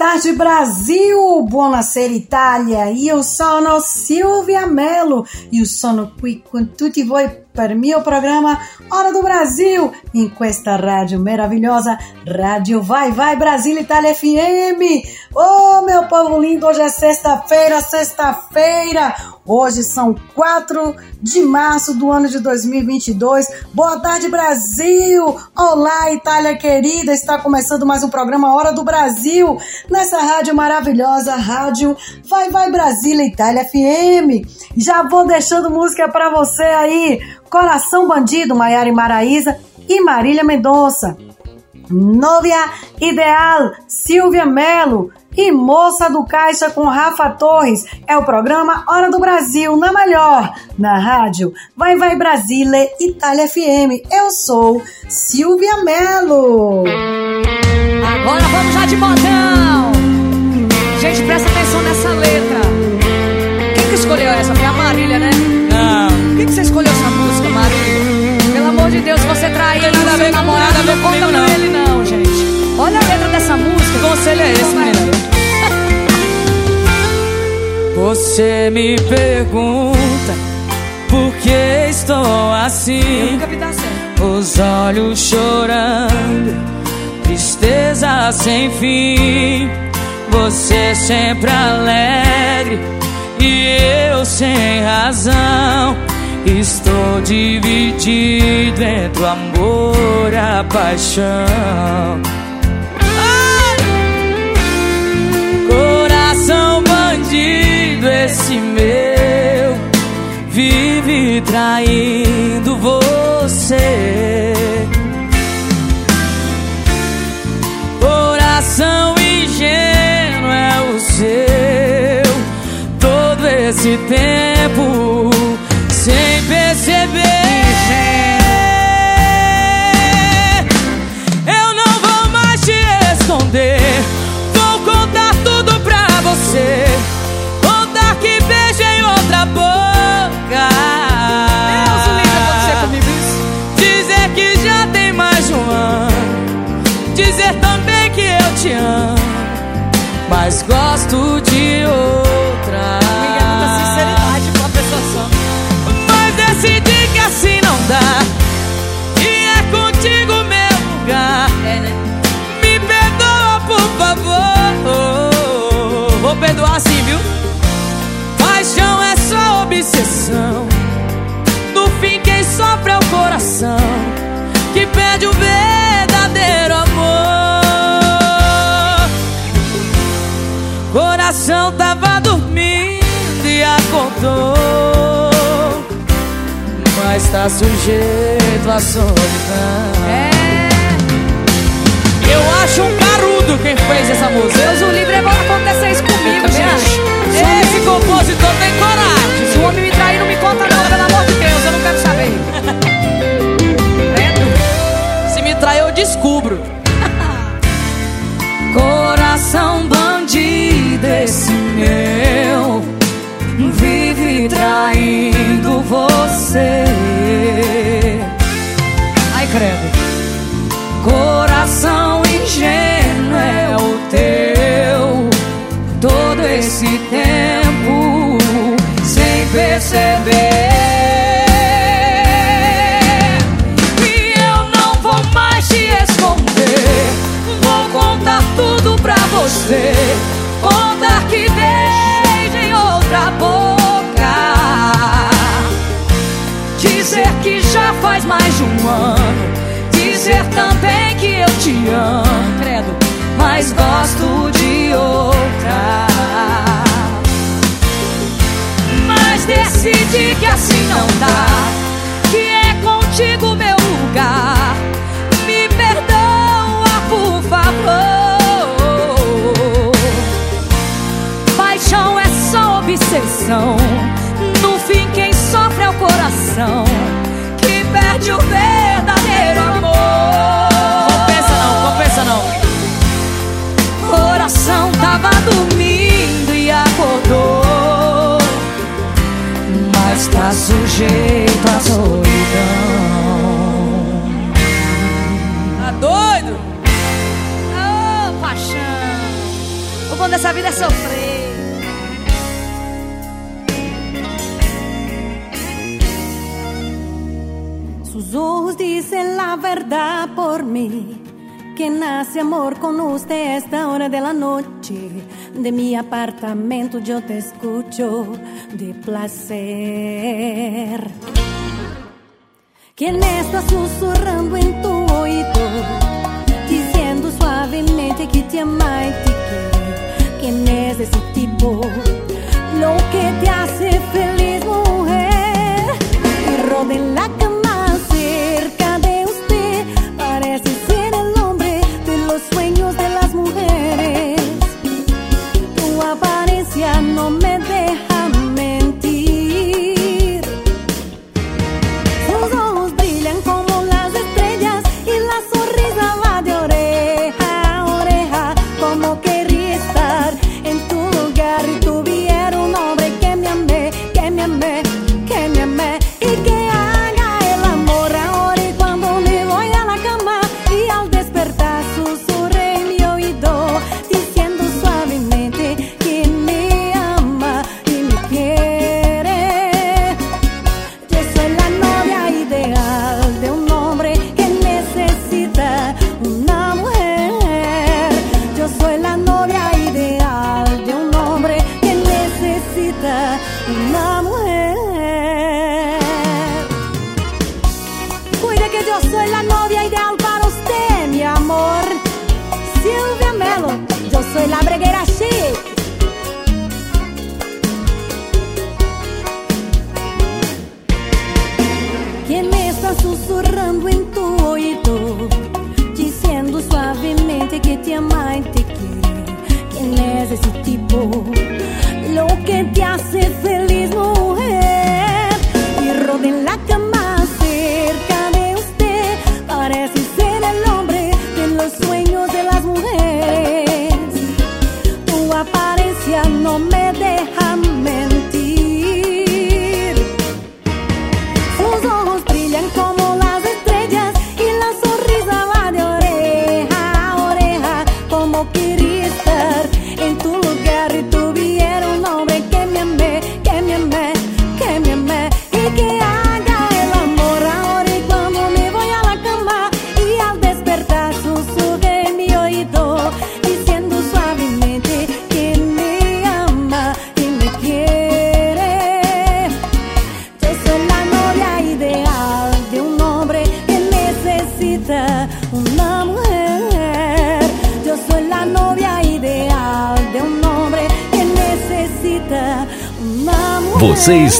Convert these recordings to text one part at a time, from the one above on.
Tarde, Brasil! Buonasera, Itália! Io sono Silvia Mello e sono qui con tutti voi per mio programma Hora do Brasil, in questa rádio maravilhosa, Rádio Vai Vai Brasil Itália FM. Oh, meu povo lindo, hoje é sexta-feira, sexta-feira. Hoje são 4 de março do ano de 2022. Boa tarde, Brasil! Olá, Itália querida! Está começando mais um programa Hora do Brasil, nessa rádio maravilhosa, Rádio Vai Vai Brasília Itália FM. Já vou deixando música para você aí. Coração Bandido, Maiara e Maraísa e Marília Mendonça. Novia Ideal, Silvia Melo e Moça do Caixa com Rafa Torres. É o programa Hora do Brasil, na melhor, na rádio Vai Vai Brasília, Itália FM. Eu sou Silvia Melo. Agora vamos já de modão. Gente, presta atenção nessa letra. Quem que escolheu essa? Foi a Marília, né? Não. Quem que você escolheu essa amor de Deus, você trair Não tem nada a ver seu com namorado, nada a ver não conta comigo, pra não. ele não, gente. Olha a letra dessa música. Que conselho é esse, menina? Você me pergunta por que estou assim, os olhos chorando, tristeza sem fim. Você sempre alegre e eu sem razão. Estou dividido entre o amor e a paixão. Coração bandido, esse meu vive traindo você. Coração ingênuo é o seu, todo esse tempo Mas gosto de outra. Ninguém muita sinceridade pra uma pessoa só. Mas decidi que assim não dá. E é contigo meu lugar. É, né? Me perdoa, por favor. Vou perdoar sim, viu? Paixão é só obsessão. No fim, quem sofre é o coração acordou. Mas tá sujeito à solidão. É. Eu acho um carudo quem fez essa música. Deus, o livre é bom acontecer isso comigo, gente. acho. Ei, Esse compositor tem coragem. Se o homem me trair, não me conta não, pelo amor de Deus, eu não quero saber. Credo. Se me trair, eu descubro. Coração bandido, esse meu traindo você. Ai, credo. Coração ingênuo é o teu. Todo esse tempo sem perceber. E faz mais de um ano. Dizer também que eu te amo, credo, mas gosto de outra. Mas decidi que assim não dá, que é contigo meu lugar. Me perdoa, por favor. Paixão é só obsessão. No fim, quem sofre é o coração de verdadeiro amor. Compensa não, compensa não. Coração tava dormindo e acordou, mas tá sujeito à solidão. Tá doido? Ah, oh, paixão. O bom dessa vida é sofrer. Sus ojos dicen la verdad por mí. Que nace amor con usted esta hora de la noche. De mi apartamento yo te escucho de placer. ¿Quién está susurrando en tu oído? Diciendo suavemente que te ama y te quiere. ¿Quién es ese tipo? Lo que te hace feliz, mujer. Y roden la cama amor.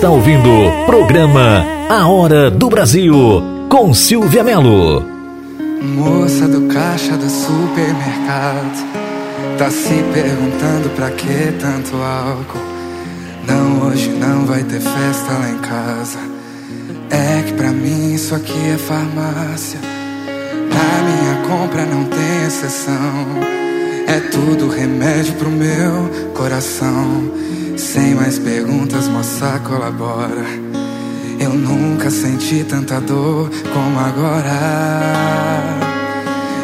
Está ouvindo o programa A Hora do Brasil com Silvia Melo. Moça do caixa do supermercado Tá se perguntando pra que tanto álcool. Não, hoje não vai ter festa lá em casa. É que pra mim isso aqui é farmácia. Na minha compra não tem exceção É tudo remédio pro meu coração Sem mais perguntas, moça, colabora eu nunca senti tanta dor como agora.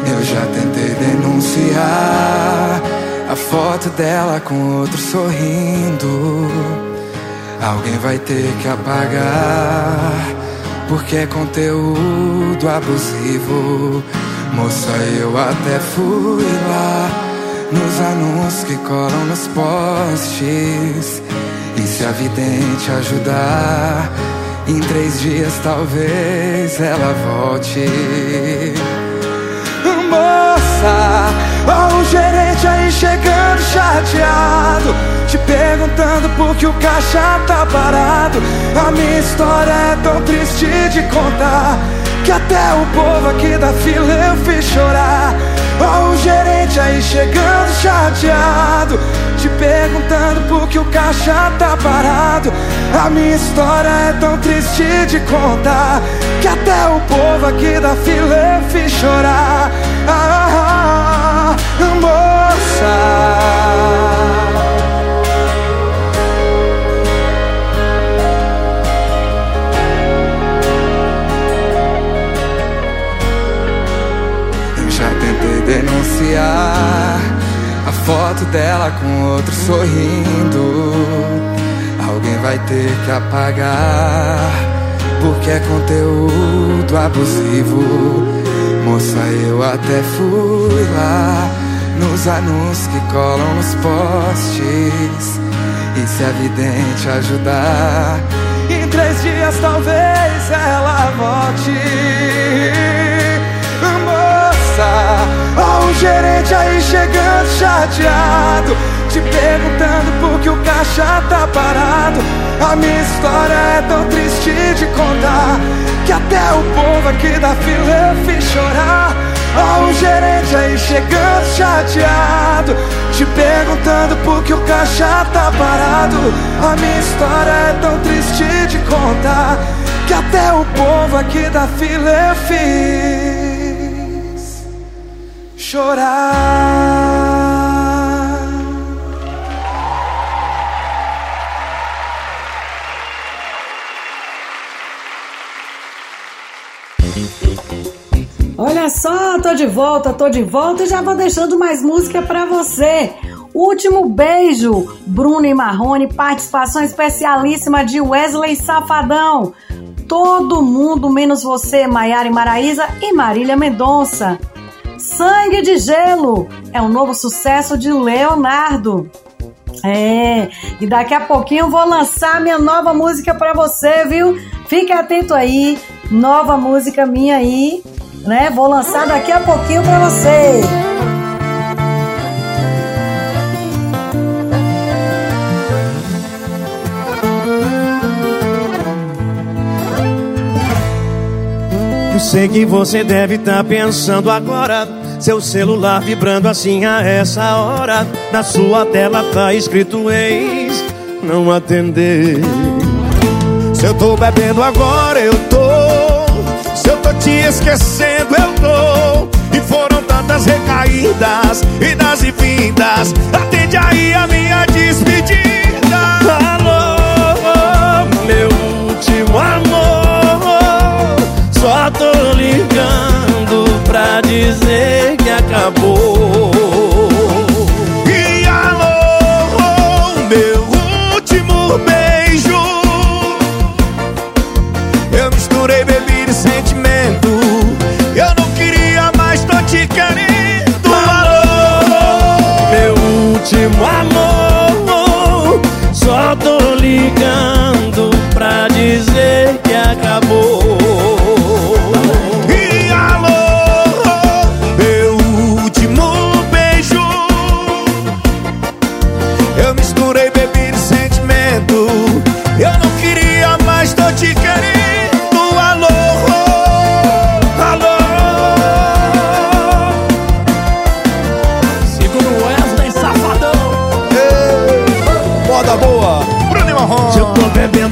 Eu já tentei denunciar a foto dela com outro sorrindo. Alguém vai ter que apagar, porque é conteúdo abusivo. Moça, eu até fui lá nos anúncios que colam nos postes. E se a vidente ajudar, em três dias talvez ela volte. Moça, ó o gerente aí chegando chateado, te perguntando por que o caixa tá parado. A minha história é tão triste de contar que até o povo aqui da fila eu fiz chorar. O gerente aí chegando chateado, te perguntando por que o caixa tá parado. A minha história é tão triste de contar que até o povo aqui da fila eu fiz chorar. Ah, moça. Denunciar a foto dela com outro sorrindo. Alguém vai ter que apagar, porque é conteúdo abusivo. Moça, eu até fui lá nos anúncios que colam nos postes. E se a vidente ajudar, em três dias talvez ela volte. Um gerente aí chegando chateado, te perguntando por que o caixa tá parado. A minha história é tão triste de contar que até o povo aqui da fila eu fiz chorar. Ó um gerente aí chegando chateado Te perguntando por que o caixa tá parado A minha história é tão triste de contar Que até o povo aqui da fila eu fiz Chorar Olha só, tô de volta, tô de volta e já vou deixando mais música pra você. Último beijo, Bruno e Marrone, participação especialíssima de Wesley Safadão. Todo mundo menos você, Maiara e Maraísa e Marília Mendonça. Sangue de Gelo é um novo sucesso de Leonardo. É, e daqui a pouquinho eu vou lançar minha nova música para você, viu? Fique atento aí, nova música minha aí, né? Vou lançar daqui a pouquinho para você. Eu sei que você deve estar tá pensando agora. Seu celular vibrando assim a essa hora. Na sua tela tá escrito ex, não atender. Se eu tô bebendo agora, eu tô. Se eu tô te esquecendo, eu tô. E foram tantas recaídas, idas e vindas. Atende aí a minha despedida. Só tô ligando pra dizer que acabou. E alô, meu último beijo. Eu misturei bebida e sentimento. Eu não queria mais, tô te querendo. Alô, meu último amor. Só tô ligando pra dizer que acabou.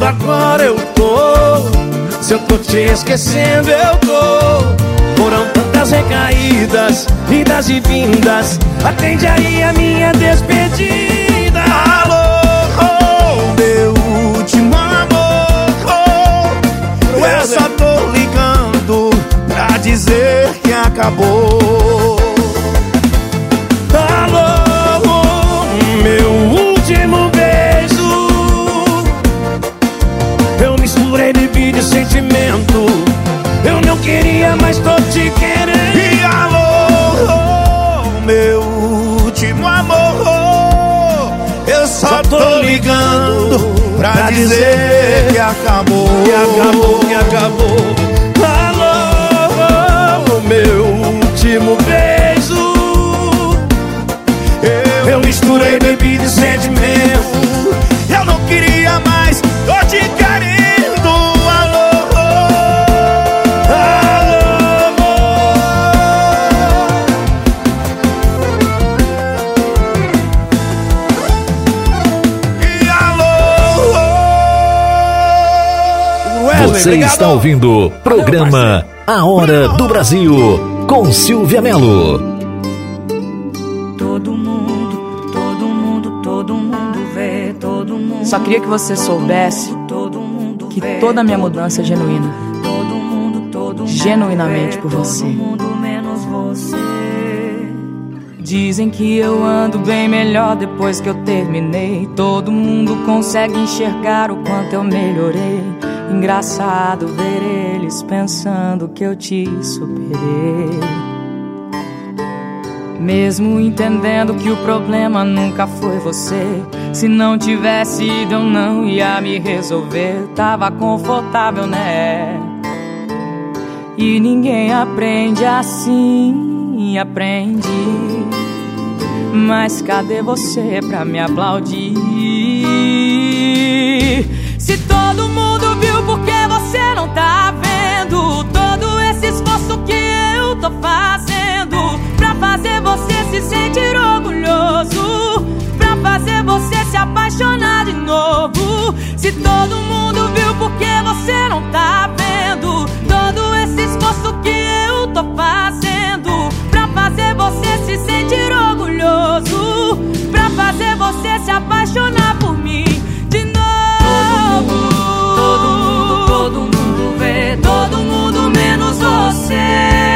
Tô bebendo agora, eu tô. Se eu tô te esquecendo, eu tô. Foram tantas recaídas, idas e vindas. Atende aí a minha despedida. Alô, meu último amor. Eu só tô ligando pra dizer que acabou. Misturei bebida e sentimento. Eu não queria, mas tô te querendo. E alô, meu último amor. Eu só tô ligando pra dizer que acabou. Que acabou, que acabou. Alô, meu último beijo. Eu, eu misturei bebida e sentimento. Eu não queria mais, Você obrigado. está ouvindo o programa A Hora do Brasil com Silvia Melo. Todo mundo, todo mundo, todo mundo vê, todo mundo. Só queria que você soubesse todo mundo que toda a minha mudança é genuína. todo mundo, todo mundo genuinamente por você. Todo mundo menos você. Dizem que eu ando bem melhor depois que eu terminei. Todo mundo consegue enxergar o quanto eu melhorei. Engraçado ver eles pensando que eu te superei. Mesmo entendendo que o problema nunca foi você. Se não tivesse ido, eu não ia me resolver. Tava confortável, né? E ninguém aprende assim, aprendi. Mas cadê você pra me aplaudir? Se todo mundo tá vendo? Todo esse esforço que eu tô fazendo Pra fazer você se sentir orgulhoso Pra fazer você se apaixonar de novo Se todo mundo viu, por que você não tá vendo? Todo esse esforço que eu tô fazendo Pra fazer você se sentir orgulhoso Pra fazer você se apaixonar por mim você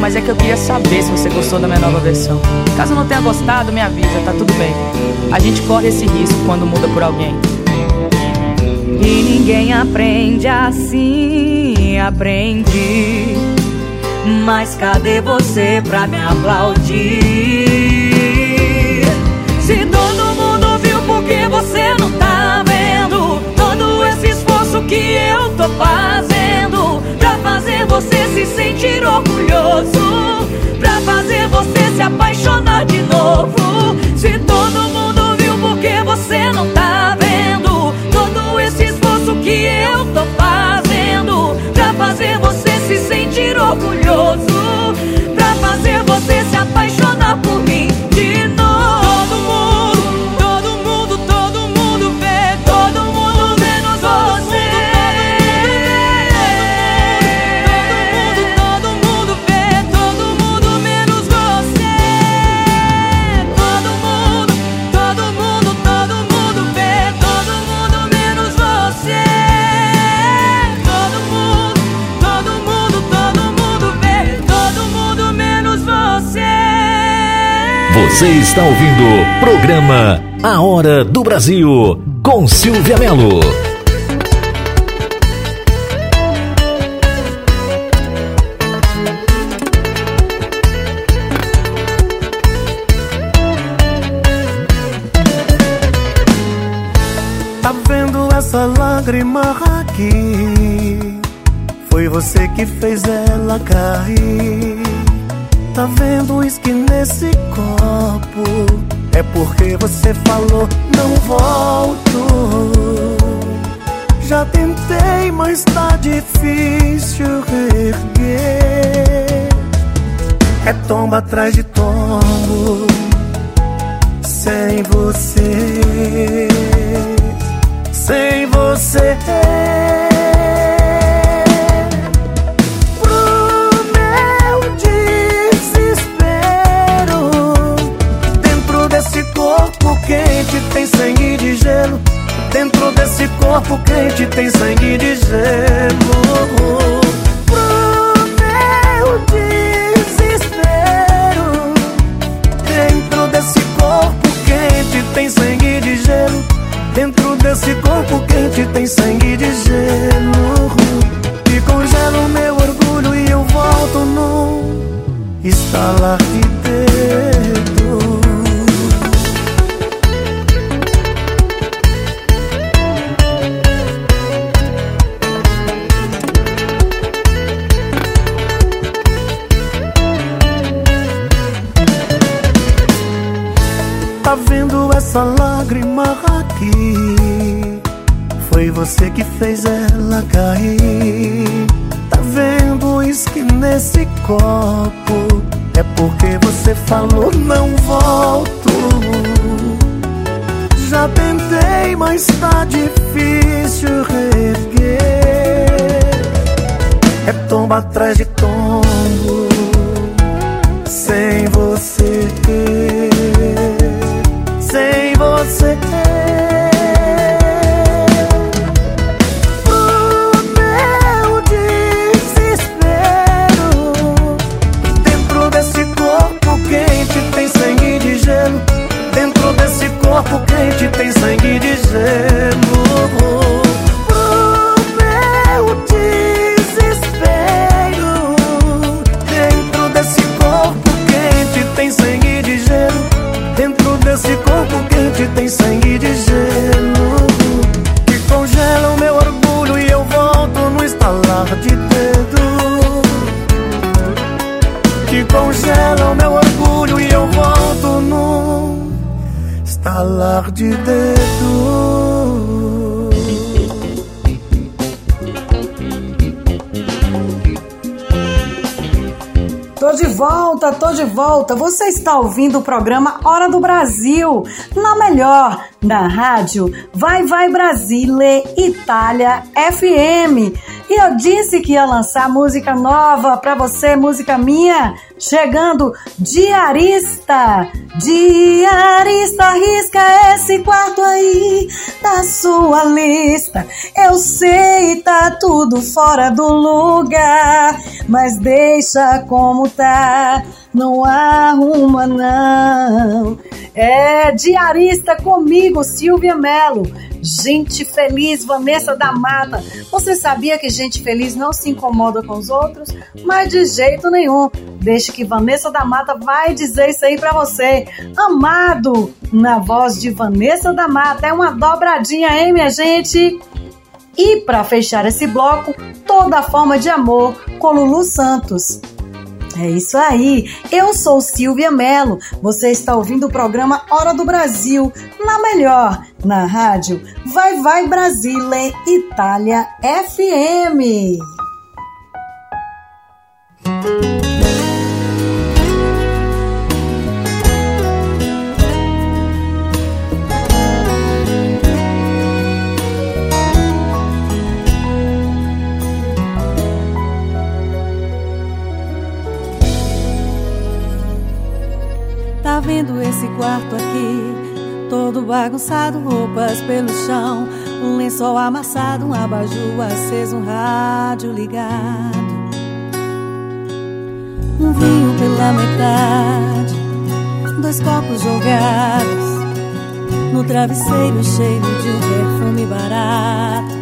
mas é que eu queria saber se você gostou da minha nova versão. Caso não tenha gostado, me avisa, tá tudo bem. A gente corre esse risco quando muda por alguém. E ninguém aprende assim, aprendi. Mas cadê você pra me aplaudir? Se todo mundo viu, por que você não tá vendo? Todo esse esforço que eu tô fazendo fazer você se sentir orgulhoso Pra fazer você se apaixonar de novo Se todo mundo viu, por que você não tá vendo? Todo esse esforço que eu tô fazendo Pra fazer você se sentir orgulhoso Pra fazer você se apaixonar por mim de novo Você está ouvindo o programa A Hora do Brasil com Silvia Melo. Tá vendo essa lágrima aqui? Foi você que fez ela cair. Tá vendo uísque nesse copo? É porque você falou não volto. Já tentei, mas tá difícil reerguer. É tomba atrás de tombo sem você, sem você. Gelo. Dentro desse corpo quente tem sangue de gelo. Pro meu desespero. Dentro desse corpo quente tem sangue de gelo. Dentro desse corpo quente tem sangue de gelo. E congela o meu orgulho e eu volto num estalar de dedo. Essa lágrima aqui? Foi você que fez ela cair. Tá vendo o uísque nesse copo? É porque você falou não volto. Já tentei, mas está difícil reerguer. É tomba atrás de tombo, sem você. Volta. Você está ouvindo o programa Hora do Brasil, na melhor, na rádio Vai Vai Brasile Itália FM. E eu disse que ia lançar música nova pra você, música minha, chegando diarista. Diarista, risca esse quarto aí da sua lista. Eu sei, tá tudo fora do lugar, mas deixa como tá, não arruma não. É diarista comigo, Silvia Melo. Gente feliz, Vanessa da Mata. Você sabia que gente feliz não se incomoda com os outros? Mas de jeito nenhum. Deixa que Vanessa da Mata vai dizer isso aí pra você. Amado, na voz de Vanessa da Mata. É uma dobradinha, hein, minha gente? E para fechar esse bloco, toda forma de amor com Lulu Santos. É isso aí. Eu sou Silvia Mello. Você está ouvindo o programa Hora do Brasil, na melhor, na rádio Vai Vai Brasile Itália FM. Quarto aqui? Todo bagunçado, roupas pelo chão. Um lençol amassado, um abajur aceso, um rádio ligado. Um vinho pela metade, dois copos jogados. No travesseiro cheio de um perfume barato.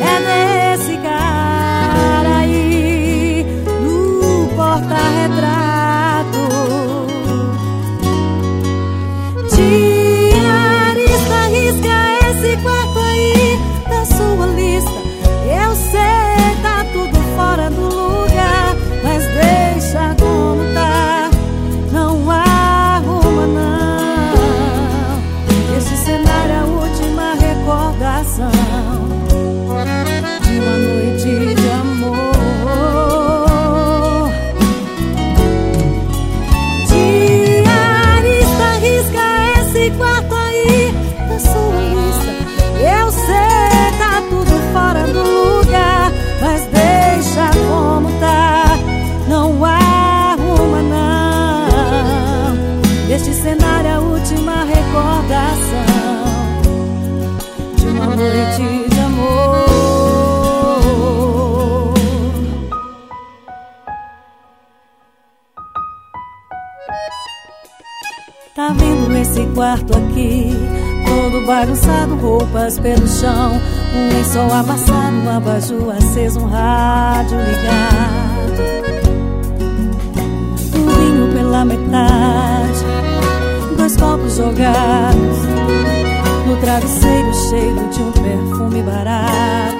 É desse cara aí, no porta-retrato. Bagunçado, roupas pelo chão. Um lençol amassado, um abajur aceso, um rádio ligado. Um vinho pela metade, dois copos jogados. No travesseiro cheio de um perfume barato.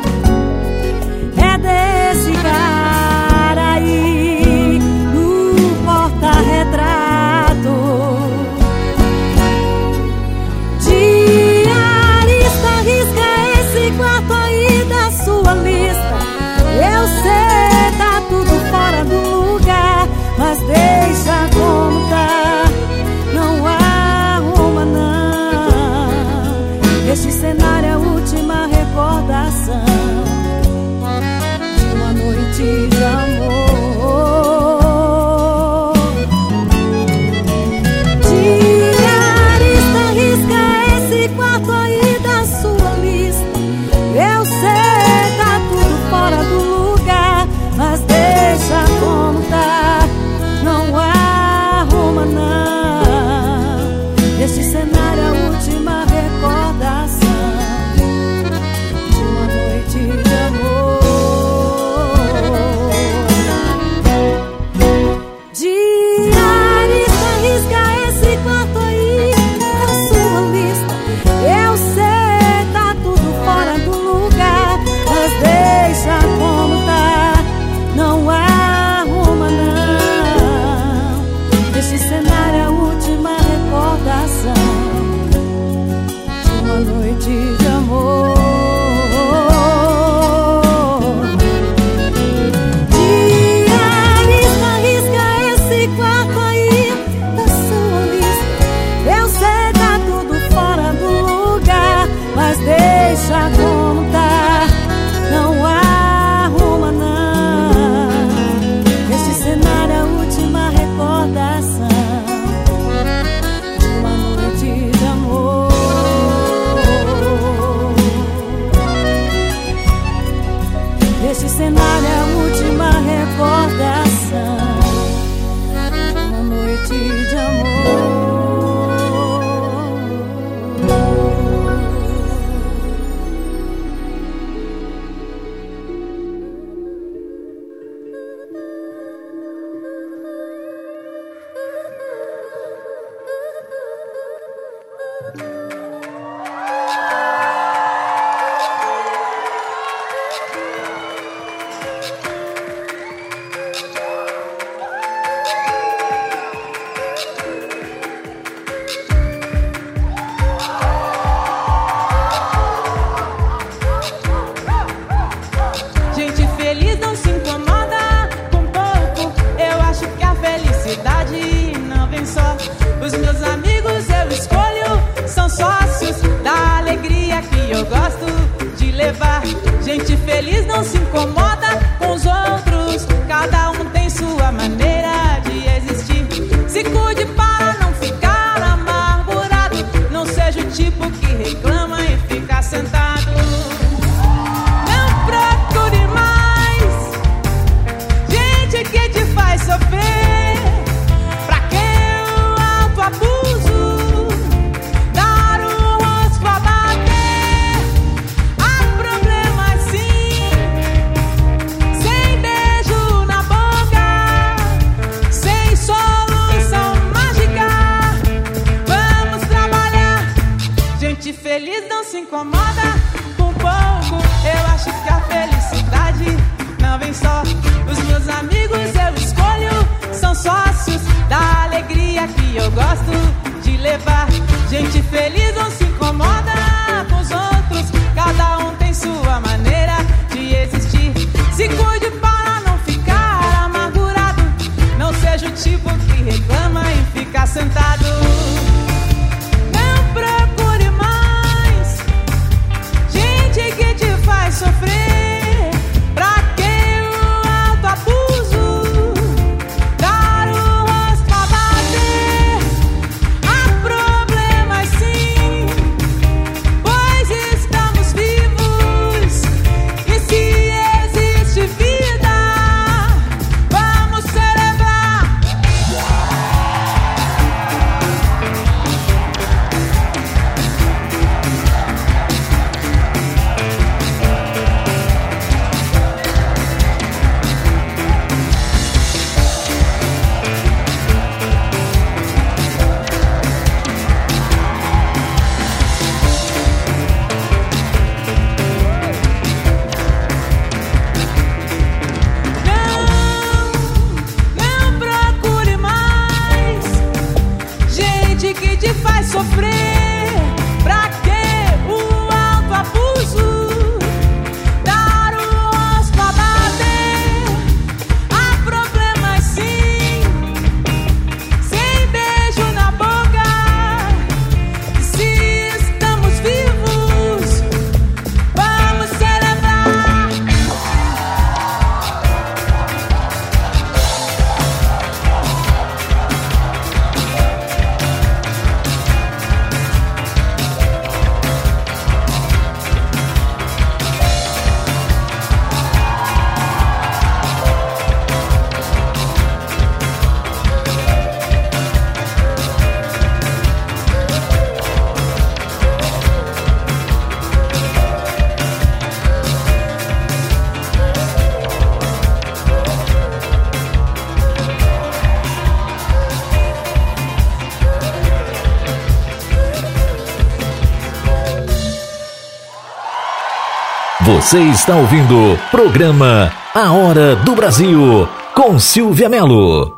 Você está ouvindo o programa A Hora do Brasil com Silvia Melo.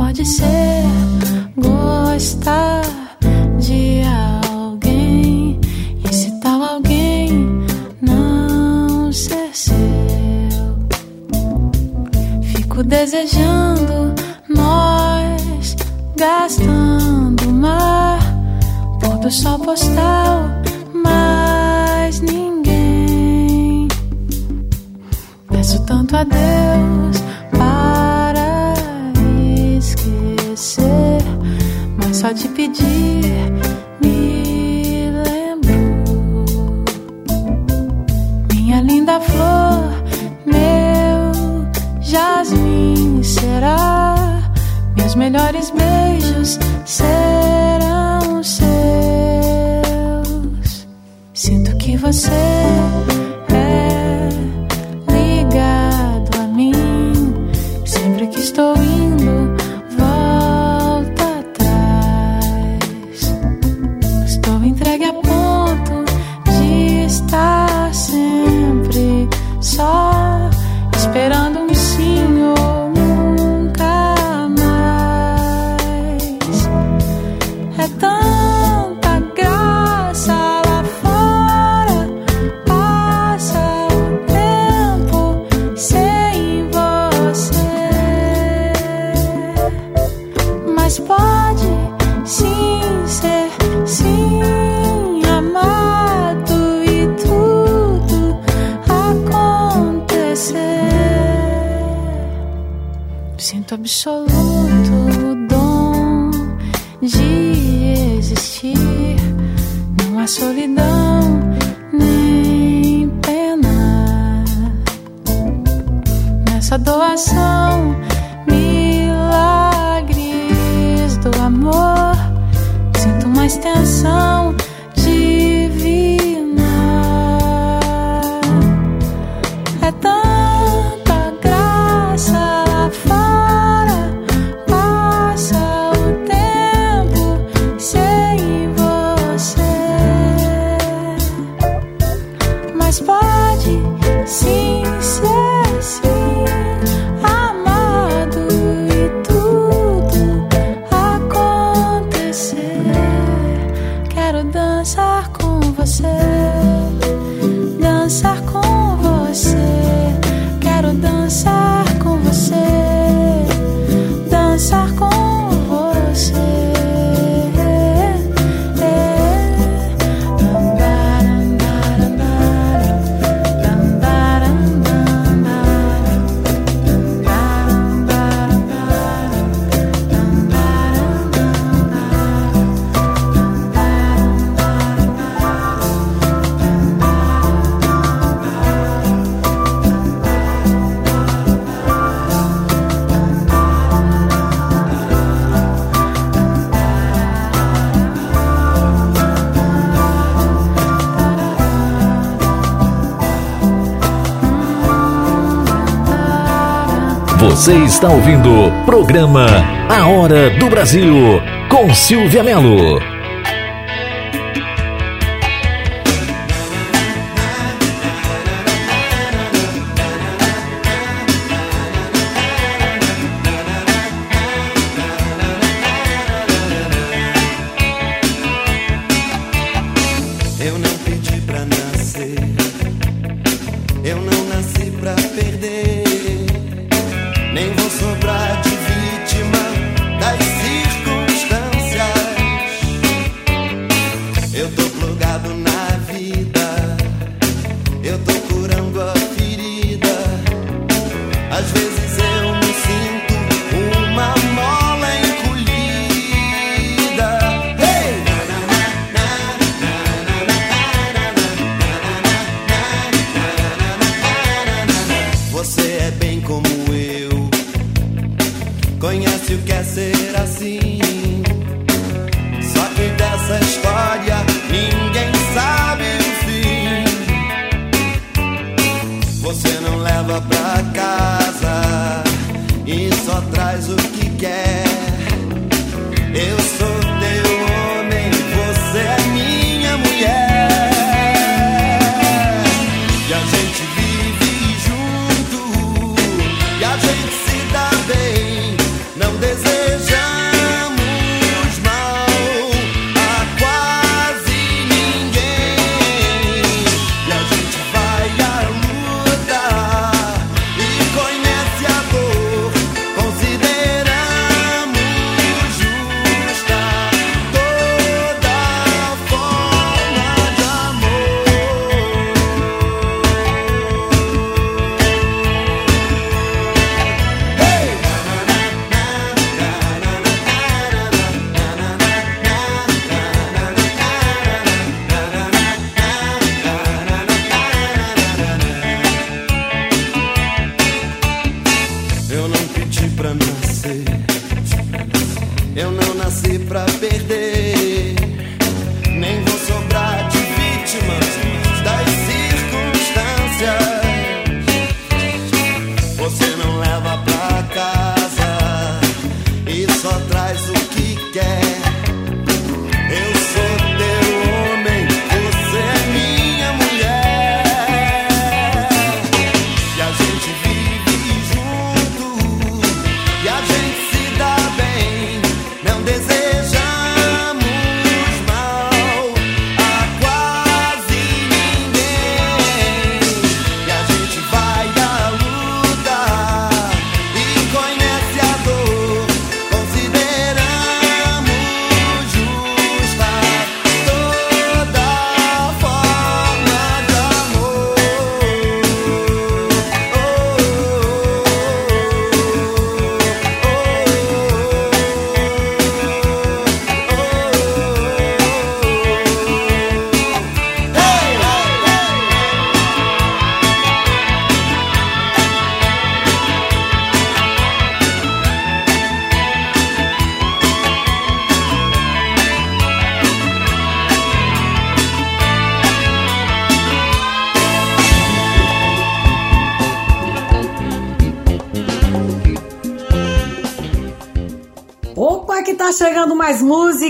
Pode ser gostar de alguém e se tal alguém não ser seu? Fico desejando nós gastando mar, pôr do sol postal, mas ninguém. Peço tanto a Deus só de pedir me lembro. Minha linda flor, meu jasmim será. Meus melhores beijos serão seus. Sinto que você Absoluto dom de existir. Não há solidão Você está ouvindo o programa A Hora do Brasil com Silvia Melo.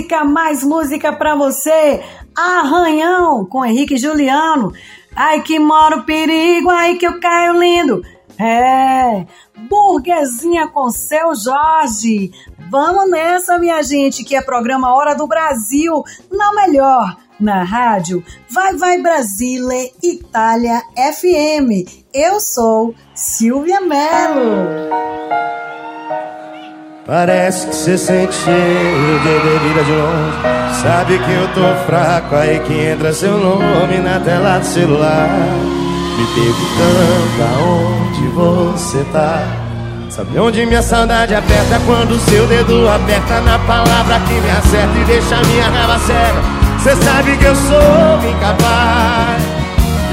Música, mais música pra você. Arranhão com Henrique Juliano. Ai que mora o perigo, ai que eu caio lindo. É, burguesinha com seu Jorge. Vamos nessa, minha gente, que é programa Hora do Brasil, na melhor, na rádio Vai Vai Brasile, Itália FM. Eu sou Silvia Mello. Parece que você sente cheiro de bebida de longe. Sabe que eu tô fraco, aí que entra seu nome na tela do celular. Me perguntando aonde você tá. Sabe onde minha saudade aperta? Quando seu dedo aperta na palavra que me acerta e deixa minha raiva cega Cê sabe que eu sou incapaz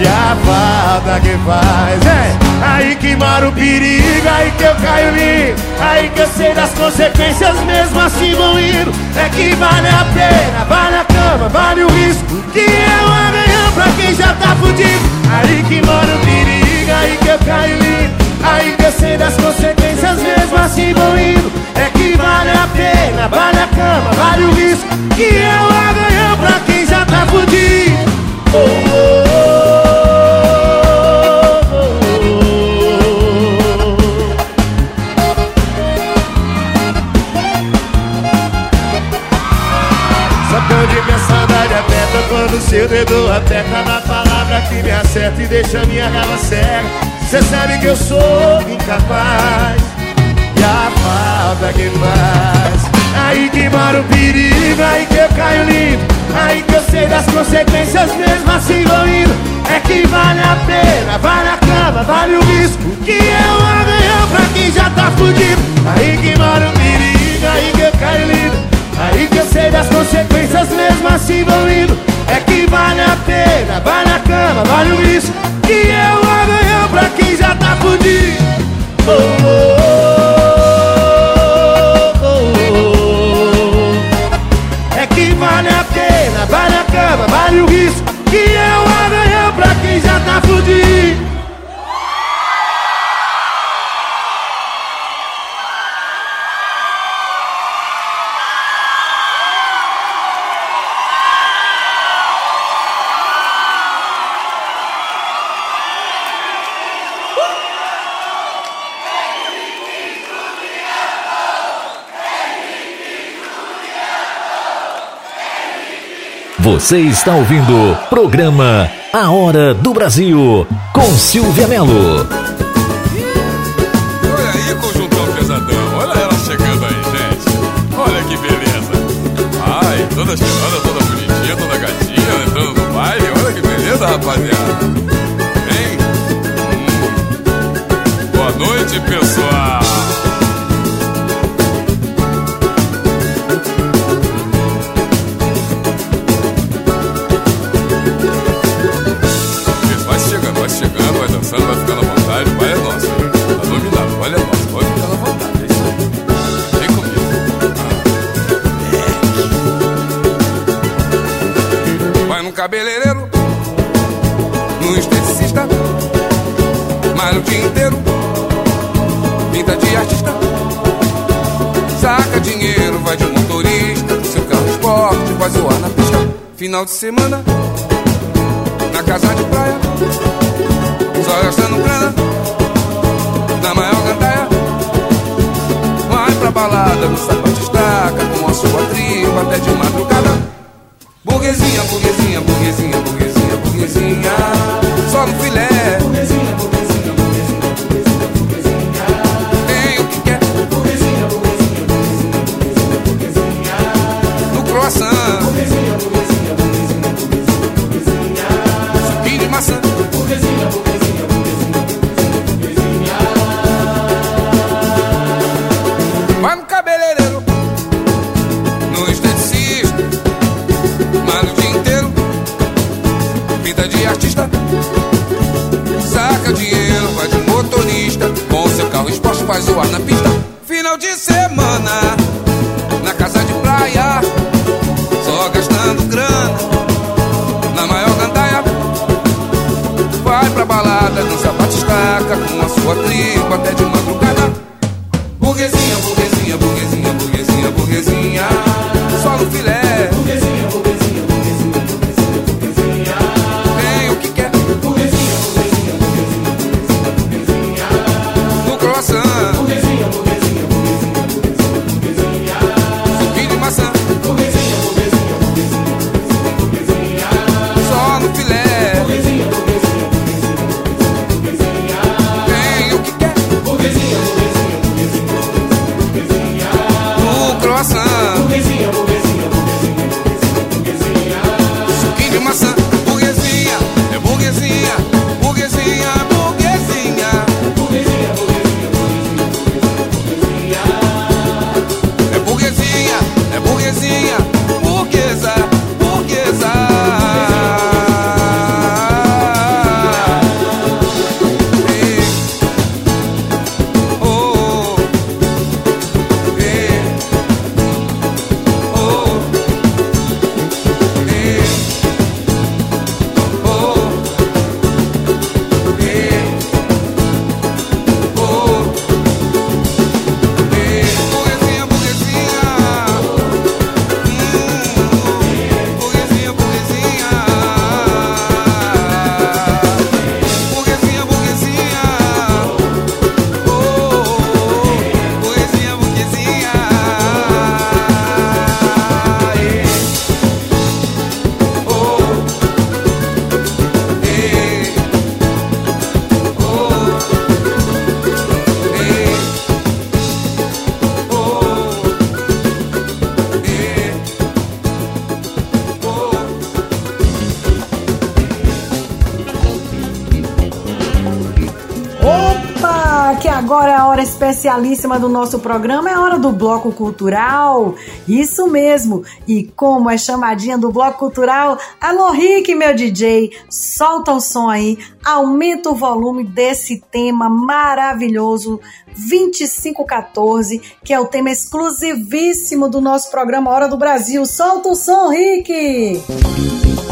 e a falta que faz é aí que mora o perigo, aí que eu caio lindo, aí que eu sei das consequências mesmo assim vão indo. É que vale a pena, vale a cama, vale o risco, que é o amanhã pra quem já tá fudido. Aí que mora o perigo, aí que eu caio lindo, aí que eu sei das consequências mesmo assim vão indo. É que vale a pena, vale a cama, vale o risco, que é o amanhã pra quem já tá fudido. Oh, oh. Quando seu dedo aperta na palavra que me acerta e deixa minha raiva cega. Cê sabe que eu sou incapaz e a falta que faz. Aí que mora o perigo, aí que eu caio lindo. Aí que eu sei das consequências mesmo assim vou indo. É que vale a pena, vale a cama, vale o risco. Que o amanhã pra quem já tá fudido. Aí que mora o perigo, aí que eu caio lindo. Aí que eu sei das consequências mesmo assim vão indo é que vale a pena, vale a cama, vale o risco Você está ouvindo o programa A Hora do Brasil com Silvia Melo. Olha aí, conjuntão pesadão. Olha ela chegando aí, gente. Olha que beleza. Ai, toda cheirosa, toda bonitinha, toda gatinha, entrando no baile. Olha que beleza, rapaziada. Final de semana, na casa de praia, só gastando grana, na maior gandaia. Vai pra balada, no sapato estaca, com a sua tribo até de madrugada. Burguesinha, burguesinha, especialíssima do nosso programa, é hora do Bloco Cultural. Isso mesmo. E como é chamadinha do Bloco Cultural, alô Rick, meu DJ, solta o som aí, aumenta o volume desse tema maravilhoso 2514, que é o tema exclusivíssimo do nosso programa Hora do Brasil. Solta o som, Rick! Eita,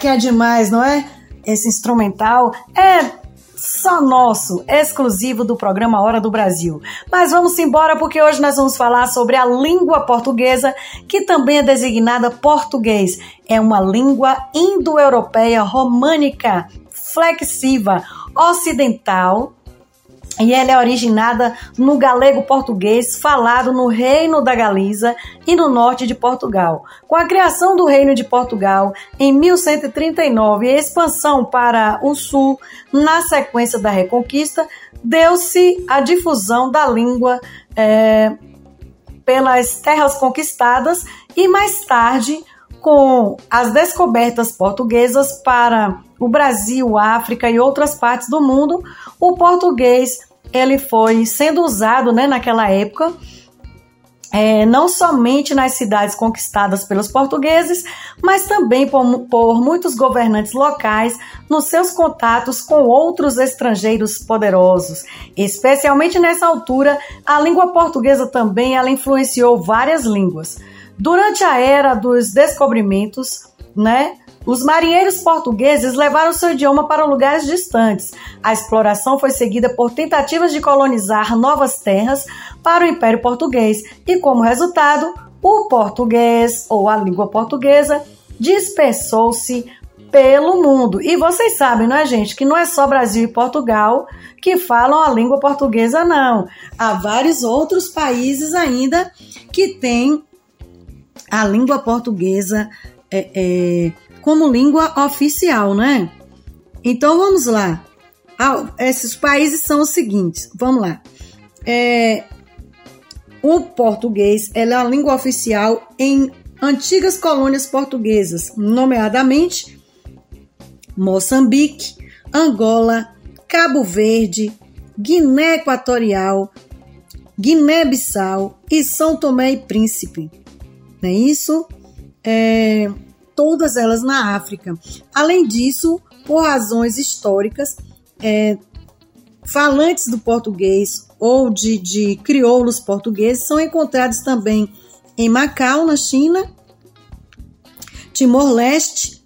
que é demais, não é? Esse instrumental é só nosso, exclusivo do programa Hora do Brasil. Mas vamos embora porque hoje nós vamos falar sobre a língua portuguesa, que também é designada português. É uma língua indo-europeia românica, flexiva ocidental, e ela é originada no galego português falado no Reino da Galiza e no norte de Portugal. Com a criação do Reino de Portugal em 1139 e a expansão para o sul na sequência da Reconquista, deu-se a difusão da língua é, pelas terras conquistadas e mais tarde com as descobertas portuguesas para o Brasil, África e outras partes do mundo, o português ele foi sendo usado né, naquela época, é, não somente nas cidades conquistadas pelos portugueses, mas também por, por muitos governantes locais nos seus contatos com outros estrangeiros poderosos. Especialmente nessa altura, a língua portuguesa também ela influenciou várias línguas. Durante a era dos descobrimentos, né, os marinheiros portugueses levaram seu idioma para lugares distantes. A exploração foi seguida por tentativas de colonizar novas terras para o Império Português e, como resultado, o português ou a língua portuguesa dispersou-se pelo mundo. E vocês sabem, não é, gente, que não é só Brasil e Portugal que falam a língua portuguesa, não. Há vários outros países ainda que têm a língua portuguesa é, é, como língua oficial, né? Então vamos lá. Ah, esses países são os seguintes. Vamos lá. É, o português é a língua oficial em antigas colônias portuguesas, nomeadamente Moçambique, Angola, Cabo Verde, Guiné Equatorial, Guiné-Bissau e São Tomé e Príncipe. Não é isso? É, todas elas na África. Além disso, por razões históricas, é, falantes do português ou de, de crioulos portugueses são encontrados também em Macau, na China, Timor-Leste,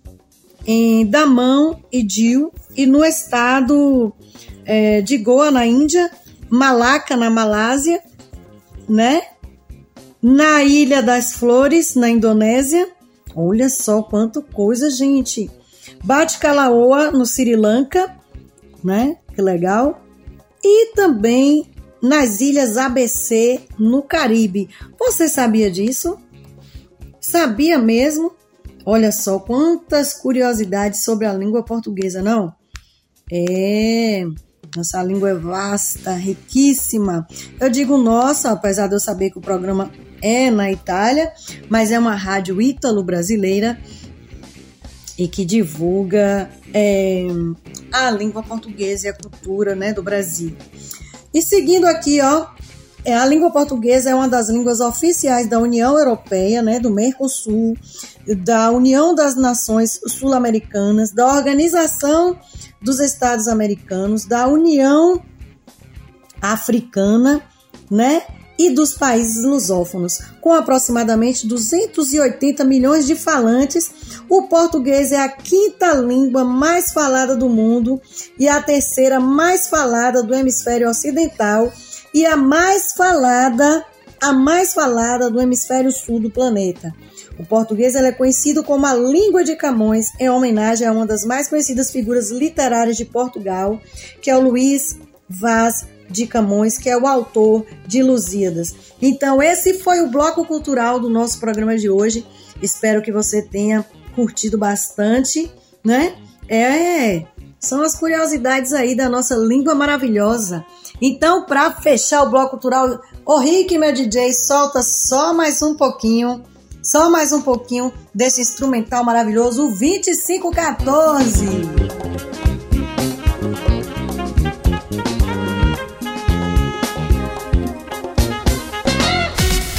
em Damão e Diu, e no estado é, de Goa, na Índia, Malaca, na Malásia, né? Na Ilha das Flores, na Indonésia, Olha só quanto coisa, gente. Bate Kalaoa no Sri Lanka, né? Que legal. E também nas ilhas ABC no Caribe. Você sabia disso? Sabia mesmo? Olha só quantas curiosidades sobre a língua portuguesa, não? É, nossa língua é vasta, riquíssima. Eu digo nossa, apesar de eu saber que o programa é na Itália, mas é uma rádio ítalo-brasileira e que divulga é, a língua portuguesa e a cultura né, do Brasil. E seguindo aqui, ó, é, a língua portuguesa é uma das línguas oficiais da União Europeia, né, do Mercosul, da União das Nações Sul-Americanas, da Organização dos Estados Americanos, da União Africana, né, e dos países lusófonos. Com aproximadamente 280 milhões de falantes, o português é a quinta língua mais falada do mundo e a terceira mais falada do hemisfério ocidental e a mais falada, a mais falada do hemisfério sul do planeta. O português é conhecido como a língua de Camões, em homenagem a uma das mais conhecidas figuras literárias de Portugal, que é o Luís Vaz de Camões, que é o autor de Lusíadas. Então, esse foi o bloco cultural do nosso programa de hoje. Espero que você tenha curtido bastante, né? É, são as curiosidades aí da nossa língua maravilhosa. Então, para fechar o bloco cultural, o Rick, meu DJ, solta só mais um pouquinho, só mais um pouquinho desse instrumental maravilhoso, o 2514.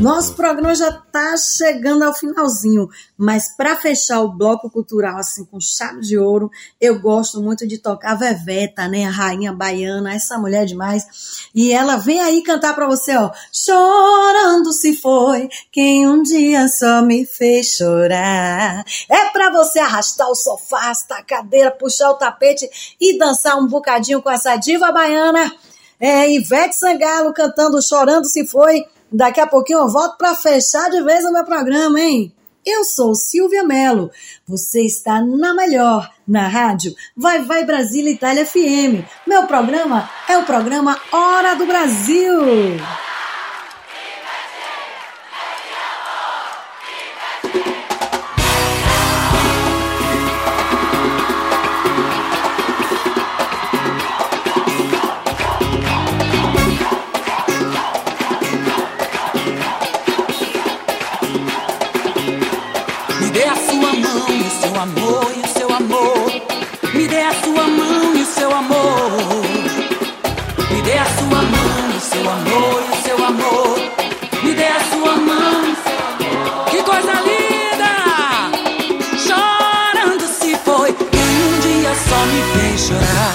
nosso programa já está chegando ao finalzinho, mas para fechar o bloco cultural assim com chave de ouro, eu gosto muito de tocar a Veveta, né, a rainha baiana, essa mulher demais. E ela vem aí cantar para você, ó, chorando se foi quem um dia só me fez chorar. É para você arrastar o sofá, a cadeira, puxar o tapete e dançar um bocadinho com essa diva baiana. É, Ivete Sangalo cantando Chorando Se Foi. Daqui a pouquinho eu volto para fechar de vez o meu programa, hein? Eu sou Silvia Mello. Você está na melhor, na rádio Vai Vai Brasília Itália FM. Meu programa é o programa Hora do Brasil. Me dê a sua mão e. Que coisa linda! Chorando se foi quem um dia só me fez chorar.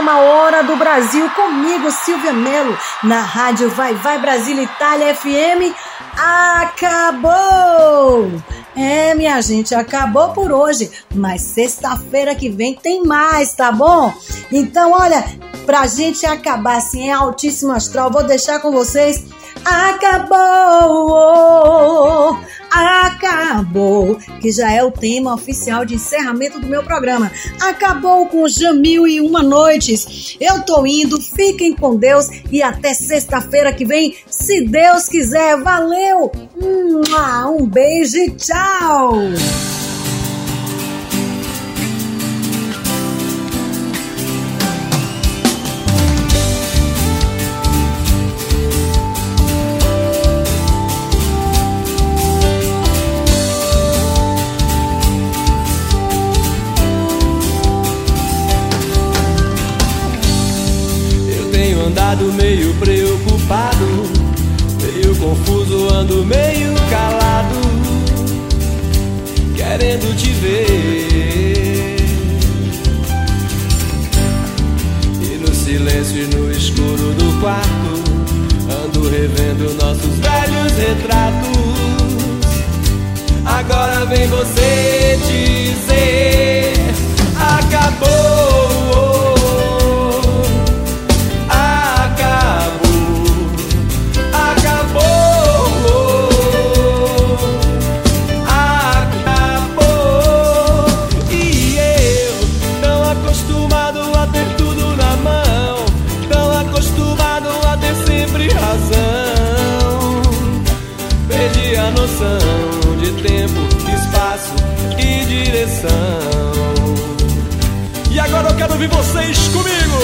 Programa Hora do Brasil comigo, Silvia Melo, na rádio Vai Vai Brasília Itália FM, acabou! É, minha gente, acabou por hoje, mas sexta-feira que vem tem mais, tá bom? Então, olha, pra gente acabar assim em altíssimo astral, vou deixar com vocês. Acabou! Acabou! Que já é o tema oficial de encerramento do meu programa. Acabou com Jamil e Uma Noites. Eu tô indo, fiquem com Deus e até sexta-feira que vem, se Deus quiser. Valeu! Um beijo e tchau! Meio preocupado, meio confuso, ando meio calado, querendo te ver. E no silêncio e no escuro do quarto, ando revendo nossos velhos retratos. Agora vem você dizer: ouvir vocês comigo.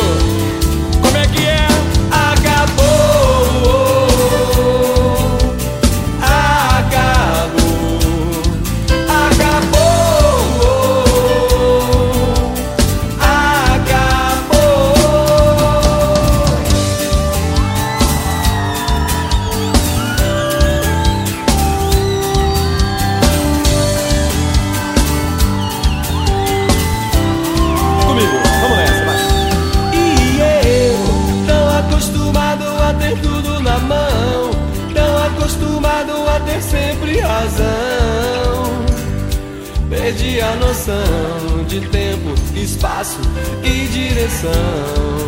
Como é que é? Acabou. Espaço e direção.